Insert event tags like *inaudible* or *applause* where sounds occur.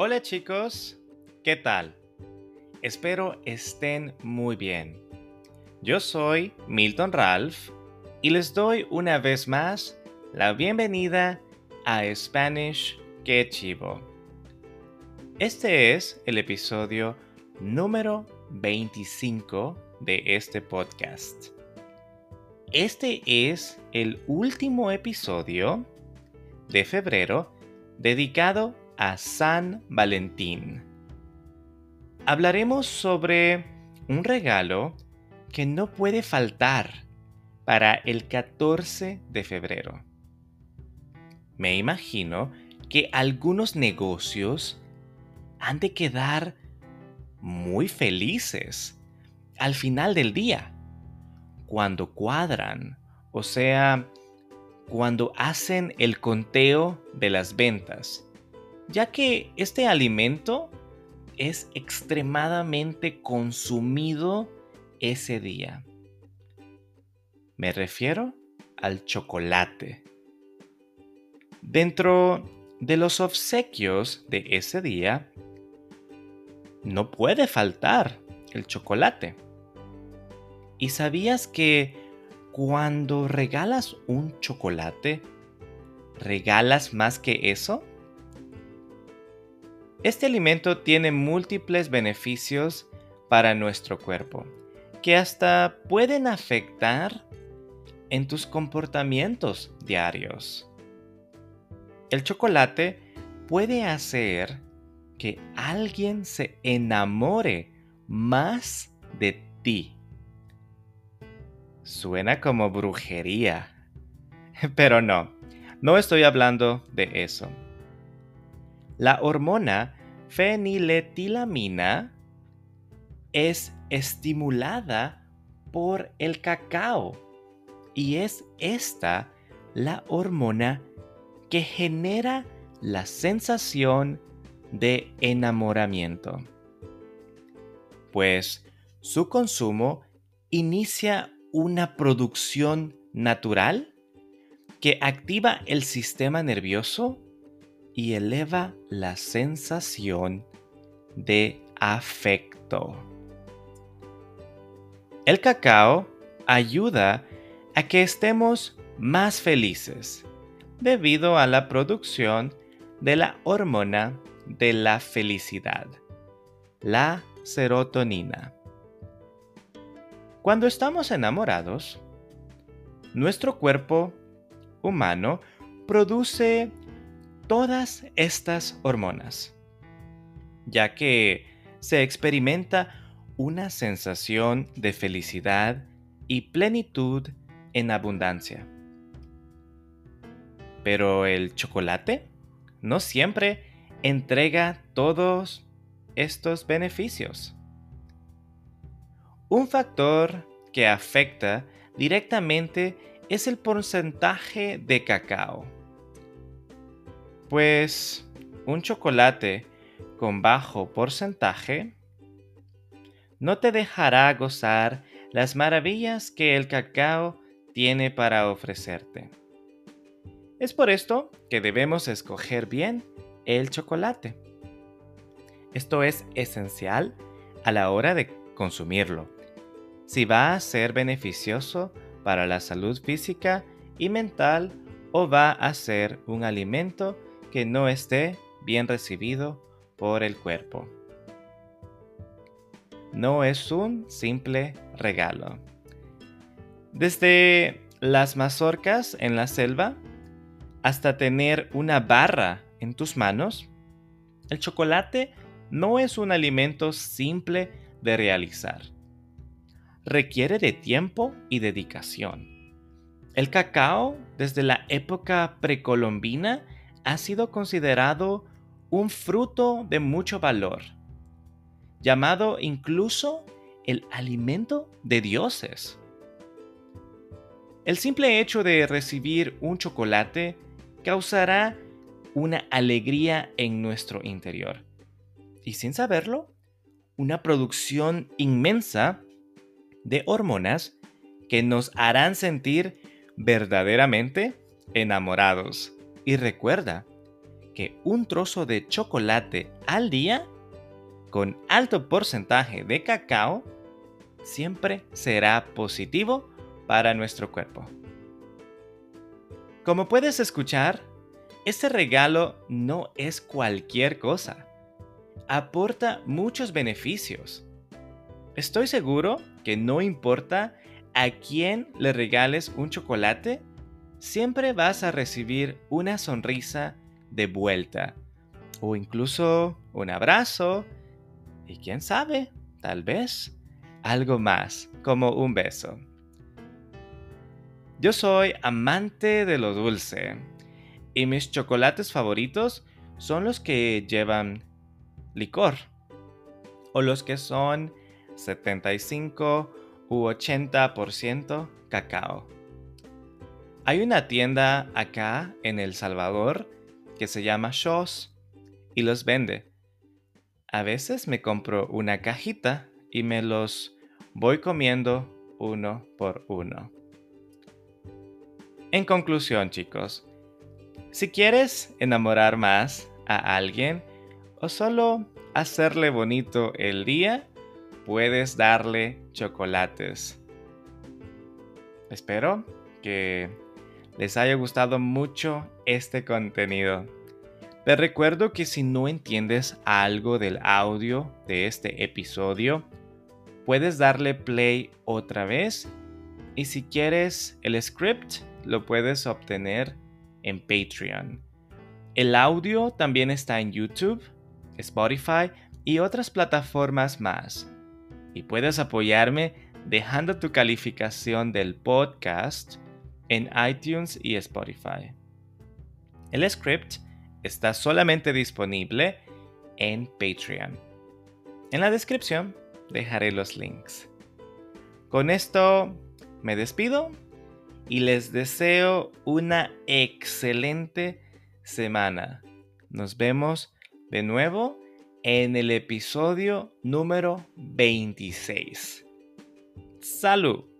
Hola chicos, ¿qué tal? Espero estén muy bien. Yo soy Milton Ralph y les doy una vez más la bienvenida a Spanish Que Chivo. Este es el episodio número 25 de este podcast. Este es el último episodio de febrero dedicado a San Valentín. Hablaremos sobre un regalo que no puede faltar para el 14 de febrero. Me imagino que algunos negocios han de quedar muy felices al final del día, cuando cuadran, o sea, cuando hacen el conteo de las ventas, ya que este alimento es extremadamente consumido ese día. Me refiero al chocolate. Dentro de los obsequios de ese día, no puede faltar el chocolate. ¿Y sabías que cuando regalas un chocolate, regalas más que eso? Este alimento tiene múltiples beneficios para nuestro cuerpo, que hasta pueden afectar en tus comportamientos diarios. El chocolate puede hacer que alguien se enamore más de ti. Suena como brujería. *laughs* Pero no, no estoy hablando de eso. La hormona feniletilamina es estimulada por el cacao y es esta la hormona que genera la sensación de enamoramiento. Pues su consumo inicia una producción natural que activa el sistema nervioso y eleva la sensación de afecto. El cacao ayuda a que estemos más felices debido a la producción de la hormona de la felicidad, la serotonina. Cuando estamos enamorados, nuestro cuerpo humano produce todas estas hormonas, ya que se experimenta una sensación de felicidad y plenitud en abundancia. Pero el chocolate no siempre entrega todos estos beneficios. Un factor que afecta directamente es el porcentaje de cacao. Pues un chocolate con bajo porcentaje no te dejará gozar las maravillas que el cacao tiene para ofrecerte. Es por esto que debemos escoger bien el chocolate. Esto es esencial a la hora de consumirlo. Si va a ser beneficioso para la salud física y mental o va a ser un alimento que no esté bien recibido por el cuerpo. No es un simple regalo. Desde las mazorcas en la selva hasta tener una barra en tus manos, el chocolate no es un alimento simple de realizar. Requiere de tiempo y dedicación. El cacao, desde la época precolombina, ha sido considerado un fruto de mucho valor, llamado incluso el alimento de dioses. El simple hecho de recibir un chocolate causará una alegría en nuestro interior. Y sin saberlo, una producción inmensa de hormonas que nos harán sentir verdaderamente enamorados. Y recuerda que un trozo de chocolate al día con alto porcentaje de cacao siempre será positivo para nuestro cuerpo. Como puedes escuchar, este regalo no es cualquier cosa. Aporta muchos beneficios. Estoy seguro que no importa a quién le regales un chocolate, siempre vas a recibir una sonrisa de vuelta. O incluso un abrazo. Y quién sabe, tal vez algo más, como un beso. Yo soy amante de lo dulce. Y mis chocolates favoritos son los que llevan licor. O los que son 75 u 80% cacao. Hay una tienda acá en El Salvador que se llama Shows y los vende. A veces me compro una cajita y me los voy comiendo uno por uno. En conclusión, chicos, si quieres enamorar más a alguien o solo hacerle bonito el día, puedes darle chocolates. Espero que les haya gustado mucho este contenido. Te recuerdo que si no entiendes algo del audio de este episodio, puedes darle play otra vez y si quieres el script lo puedes obtener en Patreon. El audio también está en YouTube, Spotify y otras plataformas más. Y puedes apoyarme dejando tu calificación del podcast en iTunes y Spotify. El script está solamente disponible en Patreon. En la descripción dejaré los links. Con esto me despido y les deseo una excelente semana. Nos vemos de nuevo en el episodio número 26. Salud.